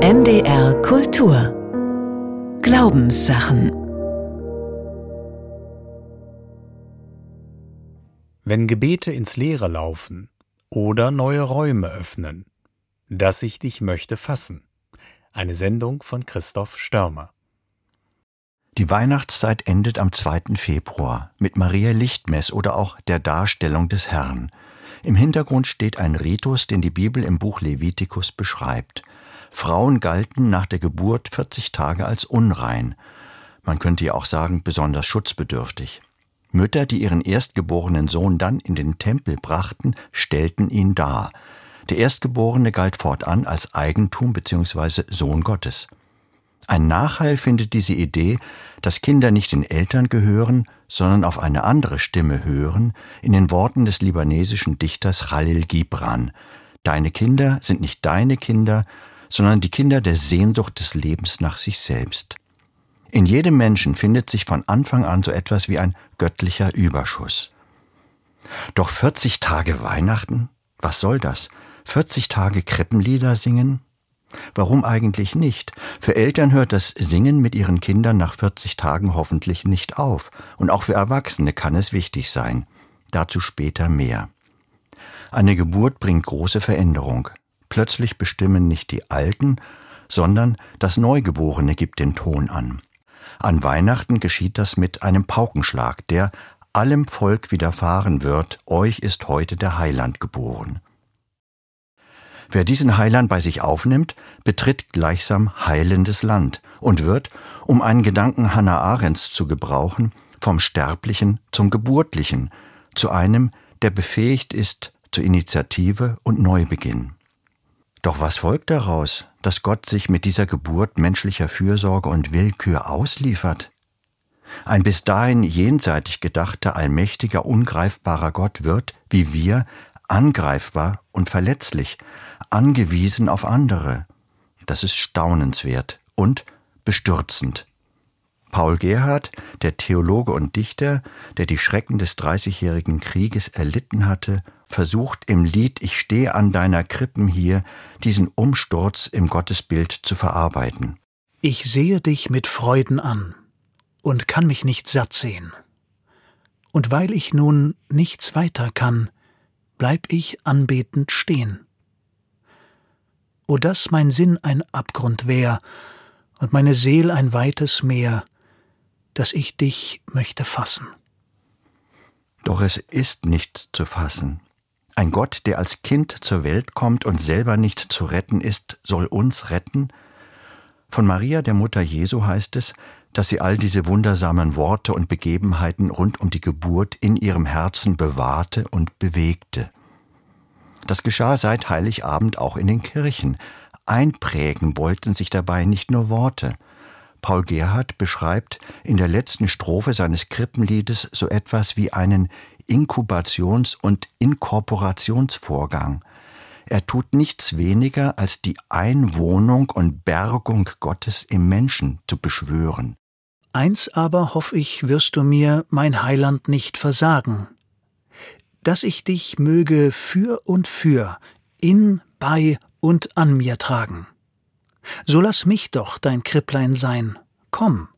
NDR Kultur Glaubenssachen Wenn Gebete ins Leere laufen oder neue Räume öffnen, dass ich dich möchte fassen. Eine Sendung von Christoph Störmer. Die Weihnachtszeit endet am 2. Februar mit Maria Lichtmess oder auch der Darstellung des Herrn. Im Hintergrund steht ein Ritus, den die Bibel im Buch Levitikus beschreibt. Frauen galten nach der Geburt 40 Tage als unrein. Man könnte ja auch sagen, besonders schutzbedürftig. Mütter, die ihren erstgeborenen Sohn dann in den Tempel brachten, stellten ihn dar. Der Erstgeborene galt fortan als Eigentum bzw. Sohn Gottes. Ein Nachhall findet diese Idee, dass Kinder nicht den Eltern gehören, sondern auf eine andere Stimme hören, in den Worten des libanesischen Dichters Khalil Gibran. Deine Kinder sind nicht deine Kinder, sondern die Kinder der Sehnsucht des Lebens nach sich selbst. In jedem Menschen findet sich von Anfang an so etwas wie ein göttlicher Überschuss. Doch 40 Tage Weihnachten? Was soll das? 40 Tage Krippenlieder singen? Warum eigentlich nicht? Für Eltern hört das Singen mit ihren Kindern nach 40 Tagen hoffentlich nicht auf. Und auch für Erwachsene kann es wichtig sein. Dazu später mehr. Eine Geburt bringt große Veränderung. Plötzlich bestimmen nicht die Alten, sondern das Neugeborene gibt den Ton an. An Weihnachten geschieht das mit einem Paukenschlag, der allem Volk widerfahren wird, euch ist heute der Heiland geboren. Wer diesen Heiland bei sich aufnimmt, betritt gleichsam heilendes Land und wird, um einen Gedanken Hannah Arendts zu gebrauchen, vom Sterblichen zum Geburtlichen, zu einem, der befähigt ist zur Initiative und Neubeginn. Doch was folgt daraus, dass Gott sich mit dieser Geburt menschlicher Fürsorge und Willkür ausliefert? Ein bis dahin jenseitig gedachter, allmächtiger, ungreifbarer Gott wird, wie wir, angreifbar und verletzlich, angewiesen auf andere. Das ist staunenswert und bestürzend. Paul Gerhard, der Theologe und Dichter, der die Schrecken des Dreißigjährigen Krieges erlitten hatte, versucht im Lied Ich stehe an deiner Krippen hier diesen Umsturz im Gottesbild zu verarbeiten. Ich sehe dich mit Freuden an und kann mich nicht satt sehen. Und weil ich nun nichts weiter kann, bleib ich anbetend stehen. O dass mein Sinn ein Abgrund wär und meine Seel ein weites Meer, dass ich dich möchte fassen. Doch es ist nicht zu fassen. Ein Gott, der als Kind zur Welt kommt und selber nicht zu retten ist, soll uns retten? Von Maria, der Mutter Jesu, heißt es, dass sie all diese wundersamen Worte und Begebenheiten rund um die Geburt in ihrem Herzen bewahrte und bewegte. Das geschah seit Heiligabend auch in den Kirchen. Einprägen wollten sich dabei nicht nur Worte. Paul Gerhard beschreibt in der letzten Strophe seines Krippenliedes so etwas wie einen Inkubations- und Inkorporationsvorgang. Er tut nichts weniger, als die Einwohnung und Bergung Gottes im Menschen zu beschwören. Eins aber hoff ich, wirst du mir, mein Heiland, nicht versagen, dass ich dich möge für und für, in, bei und an mir tragen. So lass mich doch dein Kripplein sein, komm,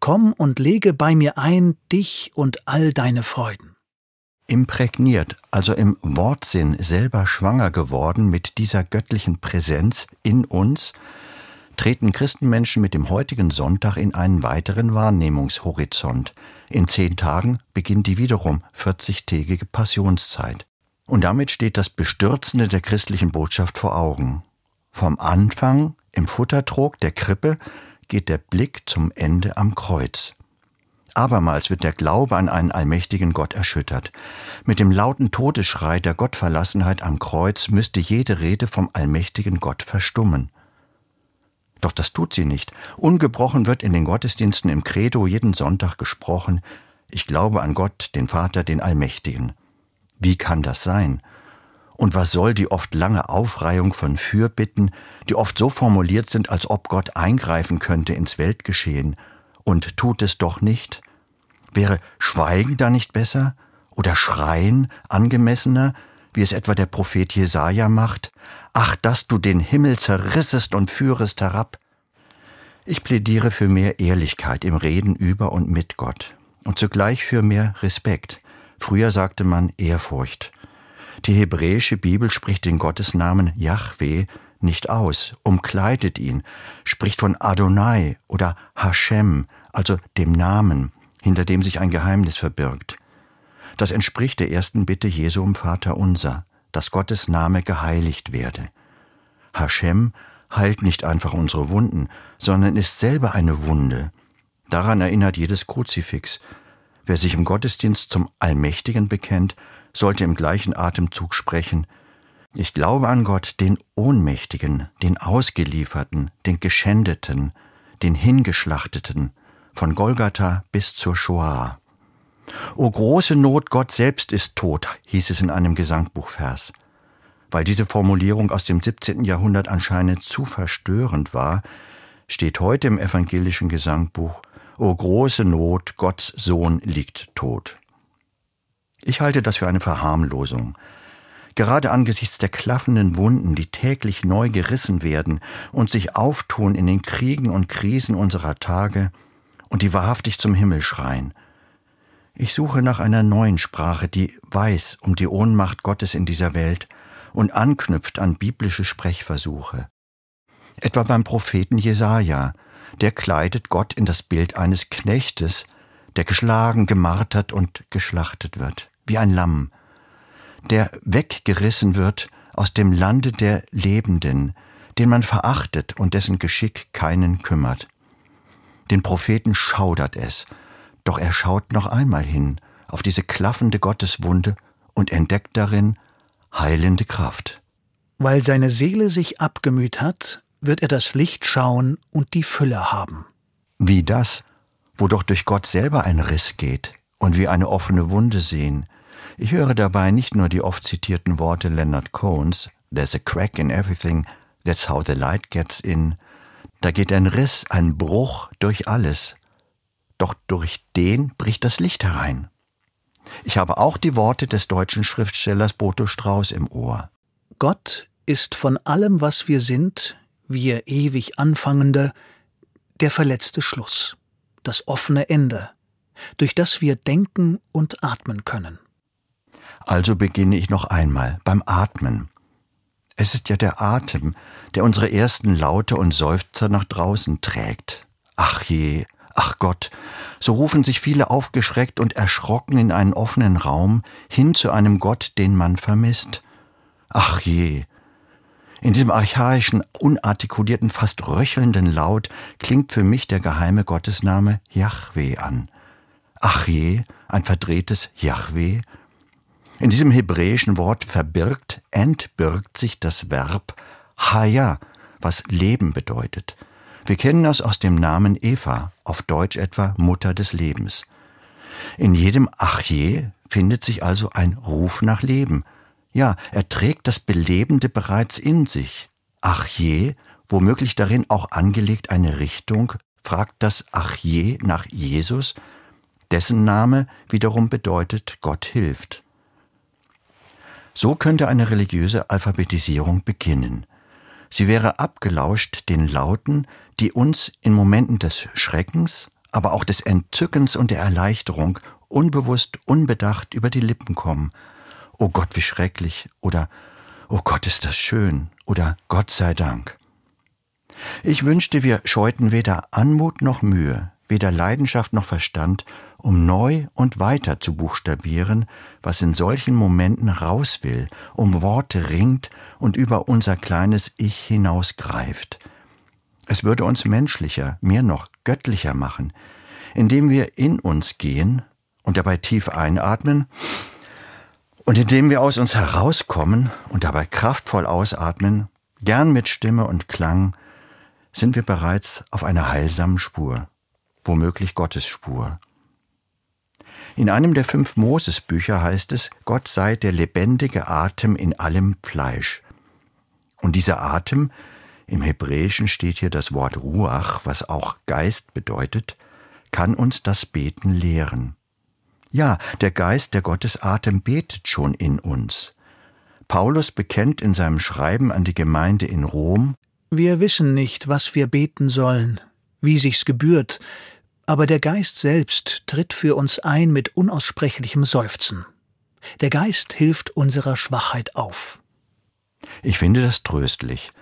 komm und lege bei mir ein dich und all deine Freuden. Imprägniert, also im Wortsinn selber schwanger geworden mit dieser göttlichen Präsenz in uns, treten Christenmenschen mit dem heutigen Sonntag in einen weiteren Wahrnehmungshorizont. In zehn Tagen beginnt die wiederum 40-tägige Passionszeit. Und damit steht das Bestürzende der christlichen Botschaft vor Augen. Vom Anfang im Futtertrog der Krippe geht der Blick zum Ende am Kreuz. Abermals wird der Glaube an einen allmächtigen Gott erschüttert. Mit dem lauten Todesschrei der Gottverlassenheit am Kreuz müsste jede Rede vom allmächtigen Gott verstummen. Doch das tut sie nicht. Ungebrochen wird in den Gottesdiensten im Credo jeden Sonntag gesprochen, ich glaube an Gott, den Vater, den Allmächtigen. Wie kann das sein? Und was soll die oft lange Aufreihung von Fürbitten, die oft so formuliert sind, als ob Gott eingreifen könnte ins Weltgeschehen, und tut es doch nicht? Wäre Schweigen da nicht besser? Oder Schreien angemessener, wie es etwa der Prophet Jesaja macht? Ach, dass du den Himmel zerrissest und führest herab. Ich plädiere für mehr Ehrlichkeit im Reden über und mit Gott und zugleich für mehr Respekt. Früher sagte man Ehrfurcht. Die hebräische Bibel spricht den Gottesnamen Yahweh nicht aus, umkleidet ihn, spricht von Adonai oder Hashem, also dem Namen, hinter dem sich ein Geheimnis verbirgt. Das entspricht der ersten Bitte Jesu um Vater unser, dass Gottes Name geheiligt werde. Hashem heilt nicht einfach unsere Wunden, sondern ist selber eine Wunde. Daran erinnert jedes Kruzifix. Wer sich im Gottesdienst zum Allmächtigen bekennt, sollte im gleichen Atemzug sprechen Ich glaube an Gott, den Ohnmächtigen, den Ausgelieferten, den Geschändeten, den Hingeschlachteten, von Golgatha bis zur Shoah. O große Not, Gott selbst ist tot, hieß es in einem Gesangbuchvers. Weil diese Formulierung aus dem 17. Jahrhundert anscheinend zu verstörend war, steht heute im evangelischen Gesangbuch O große Not, Gottes Sohn liegt tot. Ich halte das für eine Verharmlosung. Gerade angesichts der klaffenden Wunden, die täglich neu gerissen werden und sich auftun in den Kriegen und Krisen unserer Tage und die wahrhaftig zum Himmel schreien. Ich suche nach einer neuen Sprache, die weiß um die Ohnmacht Gottes in dieser Welt und anknüpft an biblische Sprechversuche. Etwa beim Propheten Jesaja, der kleidet Gott in das Bild eines Knechtes, der geschlagen, gemartert und geschlachtet wird, wie ein Lamm, der weggerissen wird aus dem Lande der Lebenden, den man verachtet und dessen Geschick keinen kümmert. Den Propheten schaudert es, doch er schaut noch einmal hin auf diese klaffende Gotteswunde und entdeckt darin heilende Kraft. Weil seine Seele sich abgemüht hat, wird er das Licht schauen und die Fülle haben. Wie das, wo doch durch Gott selber ein Riss geht und wir eine offene Wunde sehen. Ich höre dabei nicht nur die oft zitierten Worte Leonard Cohns, There's a crack in everything, that's how the light gets in. Da geht ein Riss, ein Bruch durch alles. Doch durch den bricht das Licht herein. Ich habe auch die Worte des deutschen Schriftstellers Boto Strauß im Ohr. Gott ist von allem, was wir sind, wir ewig Anfangende, der verletzte Schluss, das offene Ende, durch das wir denken und atmen können. Also beginne ich noch einmal beim Atmen. Es ist ja der Atem, der unsere ersten Laute und Seufzer nach draußen trägt. Ach je, ach Gott, so rufen sich viele aufgeschreckt und erschrocken in einen offenen Raum hin zu einem Gott, den man vermisst. Ach je, in diesem archaischen, unartikulierten, fast röchelnden Laut klingt für mich der geheime Gottesname Yahweh an. Ach je, ein verdrehtes Yahweh. In diesem hebräischen Wort verbirgt, entbirgt sich das Verb Haya, was Leben bedeutet. Wir kennen das aus dem Namen Eva, auf Deutsch etwa Mutter des Lebens. In jedem Achje findet sich also ein Ruf nach Leben, ja, er trägt das Belebende bereits in sich. Ach je, womöglich darin auch angelegt eine Richtung, fragt das Ach je nach Jesus, dessen Name wiederum bedeutet Gott hilft. So könnte eine religiöse Alphabetisierung beginnen. Sie wäre abgelauscht den Lauten, die uns in Momenten des Schreckens, aber auch des Entzückens und der Erleichterung unbewusst, unbedacht über die Lippen kommen Oh Gott, wie schrecklich oder Oh Gott, ist das schön oder Gott sei Dank. Ich wünschte, wir scheuten weder Anmut noch Mühe, weder Leidenschaft noch Verstand, um neu und weiter zu buchstabieren, was in solchen Momenten raus will, um Worte ringt und über unser kleines Ich hinausgreift. Es würde uns menschlicher, mehr noch göttlicher machen, indem wir in uns gehen und dabei tief einatmen und indem wir aus uns herauskommen und dabei kraftvoll ausatmen, gern mit Stimme und Klang, sind wir bereits auf einer heilsamen Spur, womöglich Gottes Spur. In einem der fünf Mosesbücher heißt es, Gott sei der lebendige Atem in allem Fleisch. Und dieser Atem, im Hebräischen steht hier das Wort Ruach, was auch Geist bedeutet, kann uns das Beten lehren. Ja, der Geist, der Gottes Atem betet schon in uns. Paulus bekennt in seinem Schreiben an die Gemeinde in Rom Wir wissen nicht, was wir beten sollen, wie sich's gebührt, aber der Geist selbst tritt für uns ein mit unaussprechlichem Seufzen. Der Geist hilft unserer Schwachheit auf. Ich finde das tröstlich.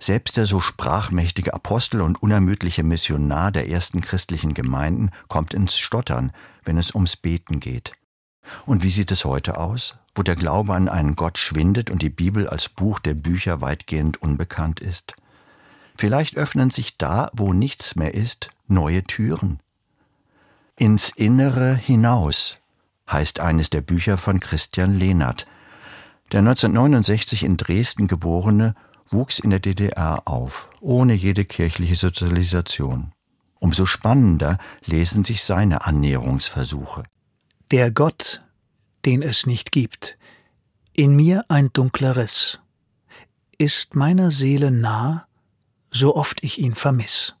Selbst der so sprachmächtige Apostel und unermüdliche Missionar der ersten christlichen Gemeinden kommt ins Stottern, wenn es ums Beten geht. Und wie sieht es heute aus, wo der Glaube an einen Gott schwindet und die Bibel als Buch der Bücher weitgehend unbekannt ist? Vielleicht öffnen sich da, wo nichts mehr ist, neue Türen. Ins Innere hinaus heißt eines der Bücher von Christian Lehnert. Der 1969 in Dresden geborene wuchs in der DDR auf, ohne jede kirchliche Sozialisation. Umso spannender lesen sich seine Annäherungsversuche. Der Gott, den es nicht gibt, in mir ein dunkler Riss, ist meiner Seele nah, so oft ich ihn vermiss.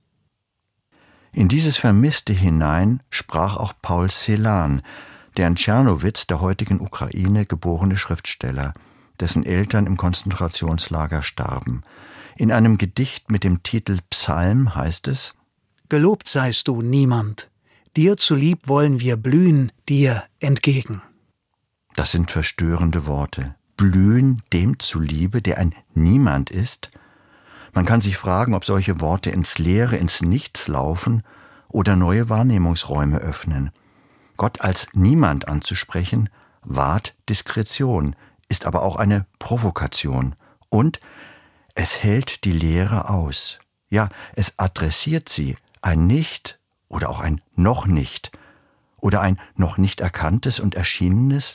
In dieses Vermisste hinein sprach auch Paul Celan, der in Tschernowitz, der heutigen Ukraine, geborene Schriftsteller, dessen Eltern im Konzentrationslager starben. In einem Gedicht mit dem Titel Psalm heißt es Gelobt seist du, niemand, dir zulieb wollen wir blühen, dir entgegen. Das sind verstörende Worte. Blühen dem zuliebe, der ein Niemand ist? Man kann sich fragen, ob solche Worte ins Leere, ins Nichts laufen oder neue Wahrnehmungsräume öffnen. Gott als Niemand anzusprechen, wahrt Diskretion, ist aber auch eine Provokation. Und es hält die Lehre aus. Ja, es adressiert sie, ein Nicht oder auch ein noch nicht oder ein noch nicht erkanntes und erschienenes,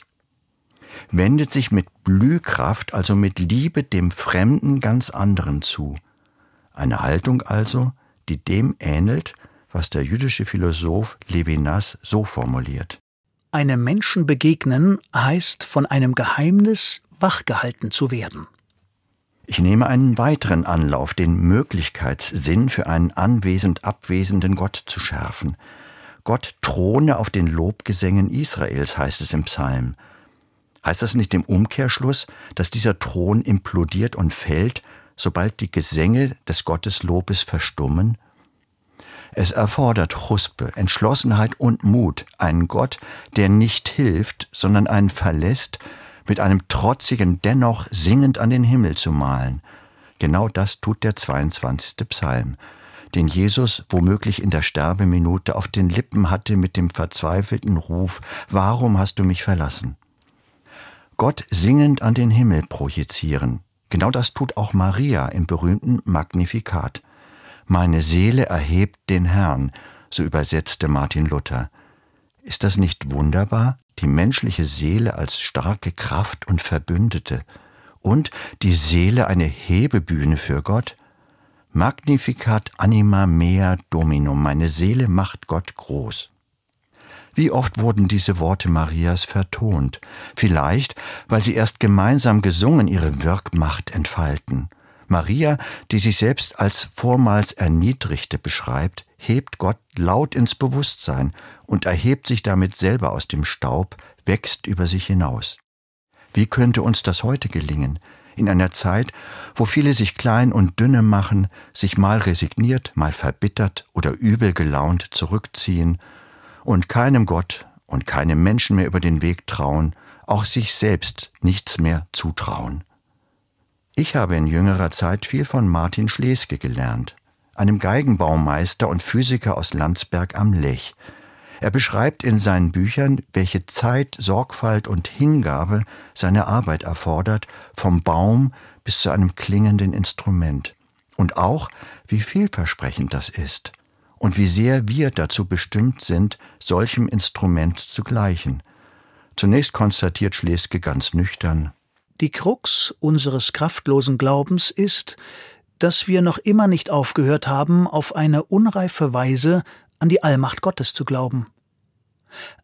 wendet sich mit Blühkraft, also mit Liebe dem Fremden ganz anderen zu. Eine Haltung also, die dem ähnelt, was der jüdische Philosoph Levinas so formuliert. Einem Menschen begegnen heißt, von einem Geheimnis wachgehalten zu werden. Ich nehme einen weiteren Anlauf, den Möglichkeitssinn für einen anwesend abwesenden Gott zu schärfen. Gott throne auf den Lobgesängen Israels, heißt es im Psalm. Heißt das nicht im Umkehrschluss, dass dieser Thron implodiert und fällt, sobald die Gesänge des Gotteslobes verstummen? Es erfordert Chuspe, Entschlossenheit und Mut, einen Gott, der nicht hilft, sondern einen verlässt, mit einem trotzigen dennoch singend an den Himmel zu malen. Genau das tut der 22. Psalm, den Jesus womöglich in der Sterbeminute auf den Lippen hatte mit dem verzweifelten Ruf, Warum hast du mich verlassen? Gott singend an den Himmel projizieren. Genau das tut auch Maria im berühmten Magnifikat. Meine Seele erhebt den Herrn, so übersetzte Martin Luther. Ist das nicht wunderbar, die menschliche Seele als starke Kraft und Verbündete und die Seele eine Hebebühne für Gott? Magnificat anima mea dominum, meine Seele macht Gott groß. Wie oft wurden diese Worte Marias vertont, vielleicht, weil sie erst gemeinsam gesungen ihre Wirkmacht entfalten. Maria, die sich selbst als vormals Erniedrigte beschreibt, hebt Gott laut ins Bewusstsein und erhebt sich damit selber aus dem Staub, wächst über sich hinaus. Wie könnte uns das heute gelingen, in einer Zeit, wo viele sich klein und dünne machen, sich mal resigniert, mal verbittert oder übel gelaunt zurückziehen und keinem Gott und keinem Menschen mehr über den Weg trauen, auch sich selbst nichts mehr zutrauen. Ich habe in jüngerer Zeit viel von Martin Schleske gelernt, einem Geigenbaumeister und Physiker aus Landsberg am Lech. Er beschreibt in seinen Büchern, welche Zeit, Sorgfalt und Hingabe seine Arbeit erfordert, vom Baum bis zu einem klingenden Instrument. Und auch, wie vielversprechend das ist und wie sehr wir dazu bestimmt sind, solchem Instrument zu gleichen. Zunächst konstatiert Schleske ganz nüchtern, die Krux unseres kraftlosen Glaubens ist, dass wir noch immer nicht aufgehört haben, auf eine unreife Weise an die Allmacht Gottes zu glauben.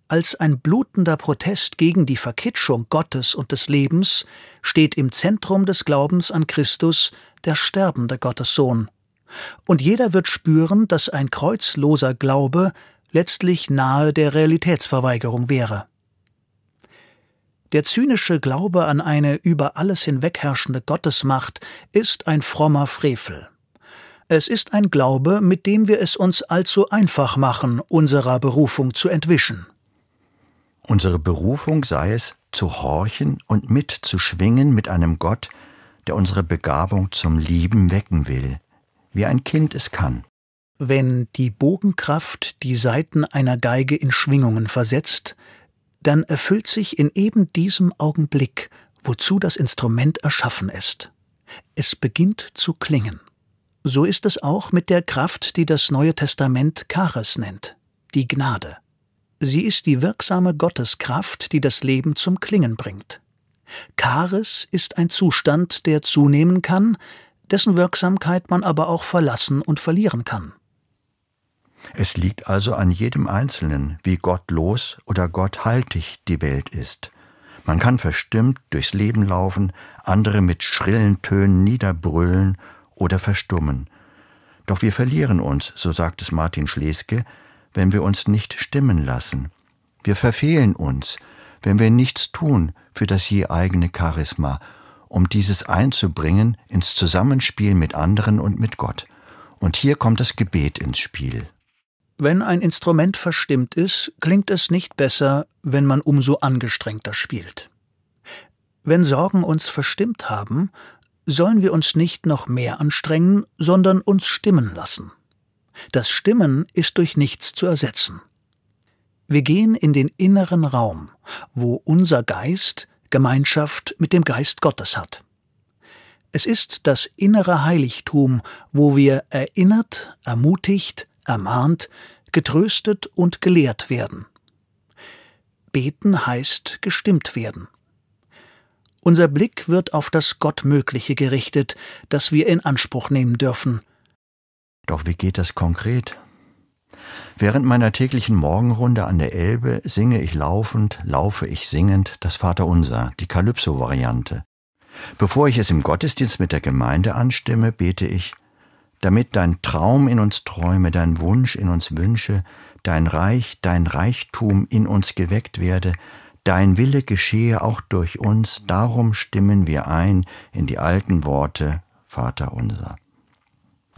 Als ein blutender Protest gegen die Verkitschung Gottes und des Lebens steht im Zentrum des Glaubens an Christus der sterbende Gottessohn. Und jeder wird spüren, dass ein kreuzloser Glaube letztlich nahe der Realitätsverweigerung wäre. Der zynische Glaube an eine über alles hinwegherrschende Gottesmacht ist ein frommer Frevel. Es ist ein Glaube, mit dem wir es uns allzu einfach machen, unserer Berufung zu entwischen. Unsere Berufung sei es, zu horchen und mitzuschwingen mit einem Gott, der unsere Begabung zum Lieben wecken will, wie ein Kind es kann. Wenn die Bogenkraft die Saiten einer Geige in Schwingungen versetzt, dann erfüllt sich in eben diesem Augenblick, wozu das Instrument erschaffen ist. Es beginnt zu klingen. So ist es auch mit der Kraft, die das Neue Testament Charis nennt, die Gnade. Sie ist die wirksame Gotteskraft, die das Leben zum Klingen bringt. Charis ist ein Zustand, der zunehmen kann, dessen Wirksamkeit man aber auch verlassen und verlieren kann. Es liegt also an jedem Einzelnen, wie gottlos oder gotthaltig die Welt ist. Man kann verstimmt durchs Leben laufen, andere mit schrillen Tönen niederbrüllen oder verstummen. Doch wir verlieren uns, so sagt es Martin Schleske, wenn wir uns nicht stimmen lassen. Wir verfehlen uns, wenn wir nichts tun für das je eigene Charisma, um dieses einzubringen ins Zusammenspiel mit anderen und mit Gott. Und hier kommt das Gebet ins Spiel. Wenn ein Instrument verstimmt ist, klingt es nicht besser, wenn man umso angestrengter spielt. Wenn Sorgen uns verstimmt haben, sollen wir uns nicht noch mehr anstrengen, sondern uns stimmen lassen. Das Stimmen ist durch nichts zu ersetzen. Wir gehen in den inneren Raum, wo unser Geist Gemeinschaft mit dem Geist Gottes hat. Es ist das innere Heiligtum, wo wir erinnert, ermutigt, ermahnt, getröstet und gelehrt werden. Beten heißt gestimmt werden. Unser Blick wird auf das Gottmögliche gerichtet, das wir in Anspruch nehmen dürfen. Doch wie geht das konkret? Während meiner täglichen Morgenrunde an der Elbe singe ich laufend, laufe ich singend das Vaterunser, die Kalypso-Variante. Bevor ich es im Gottesdienst mit der Gemeinde anstimme, bete ich, damit dein Traum in uns träume, dein Wunsch in uns wünsche, dein Reich, dein Reichtum in uns geweckt werde, Dein Wille geschehe auch durch uns, darum stimmen wir ein in die alten Worte Vater unser.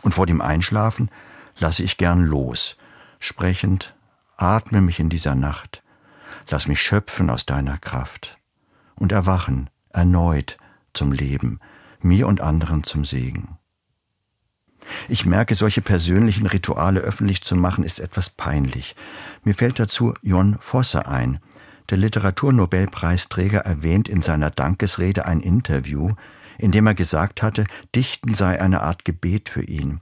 Und vor dem Einschlafen lasse ich gern los, sprechend, atme mich in dieser Nacht, lass mich schöpfen aus deiner Kraft und erwachen erneut zum Leben, mir und anderen zum Segen. Ich merke, solche persönlichen Rituale öffentlich zu machen, ist etwas peinlich. Mir fällt dazu Jon Fosse ein, der Literaturnobelpreisträger erwähnt in seiner Dankesrede ein Interview, in dem er gesagt hatte, Dichten sei eine Art Gebet für ihn.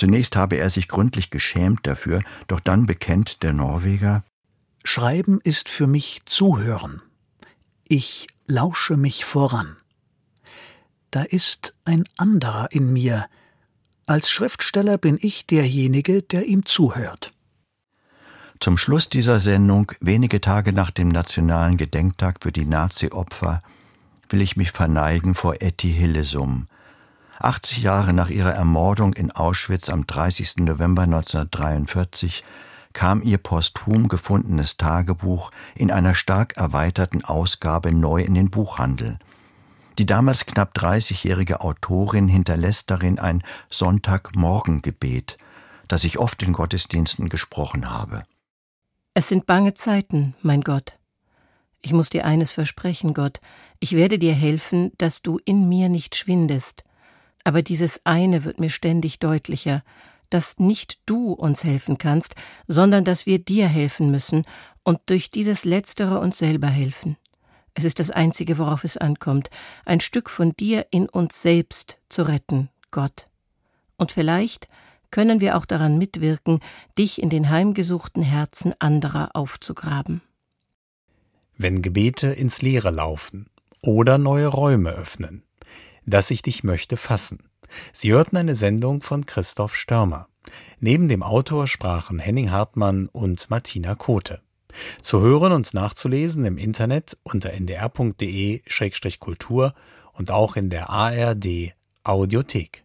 Zunächst habe er sich gründlich geschämt dafür, doch dann bekennt der Norweger Schreiben ist für mich Zuhören. Ich lausche mich voran. Da ist ein anderer in mir. Als Schriftsteller bin ich derjenige, der ihm zuhört. Zum Schluss dieser Sendung, wenige Tage nach dem Nationalen Gedenktag für die Nazi-Opfer, will ich mich verneigen vor Etty Hillesum. 80 Jahre nach ihrer Ermordung in Auschwitz am 30. November 1943 kam ihr posthum gefundenes Tagebuch in einer stark erweiterten Ausgabe neu in den Buchhandel. Die damals knapp 30-jährige Autorin hinterlässt darin ein Sonntagmorgengebet, das ich oft in Gottesdiensten gesprochen habe. Es sind bange Zeiten, mein Gott. Ich muss dir eines versprechen, Gott, ich werde dir helfen, dass du in mir nicht schwindest. Aber dieses eine wird mir ständig deutlicher, dass nicht du uns helfen kannst, sondern dass wir dir helfen müssen und durch dieses Letztere uns selber helfen. Es ist das Einzige, worauf es ankommt, ein Stück von dir in uns selbst zu retten, Gott. Und vielleicht können wir auch daran mitwirken, dich in den heimgesuchten Herzen anderer aufzugraben. Wenn Gebete ins Leere laufen oder neue Räume öffnen, dass ich dich möchte fassen. Sie hörten eine Sendung von Christoph Störmer. Neben dem Autor sprachen Henning Hartmann und Martina Kote. Zu hören und nachzulesen im Internet unter ndr.de-kultur und auch in der ARD Audiothek.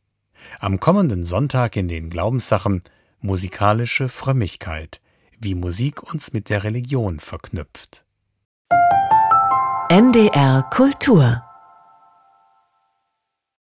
Am kommenden Sonntag in den Glaubenssachen musikalische Frömmigkeit, wie Musik uns mit der Religion verknüpft. NDR Kultur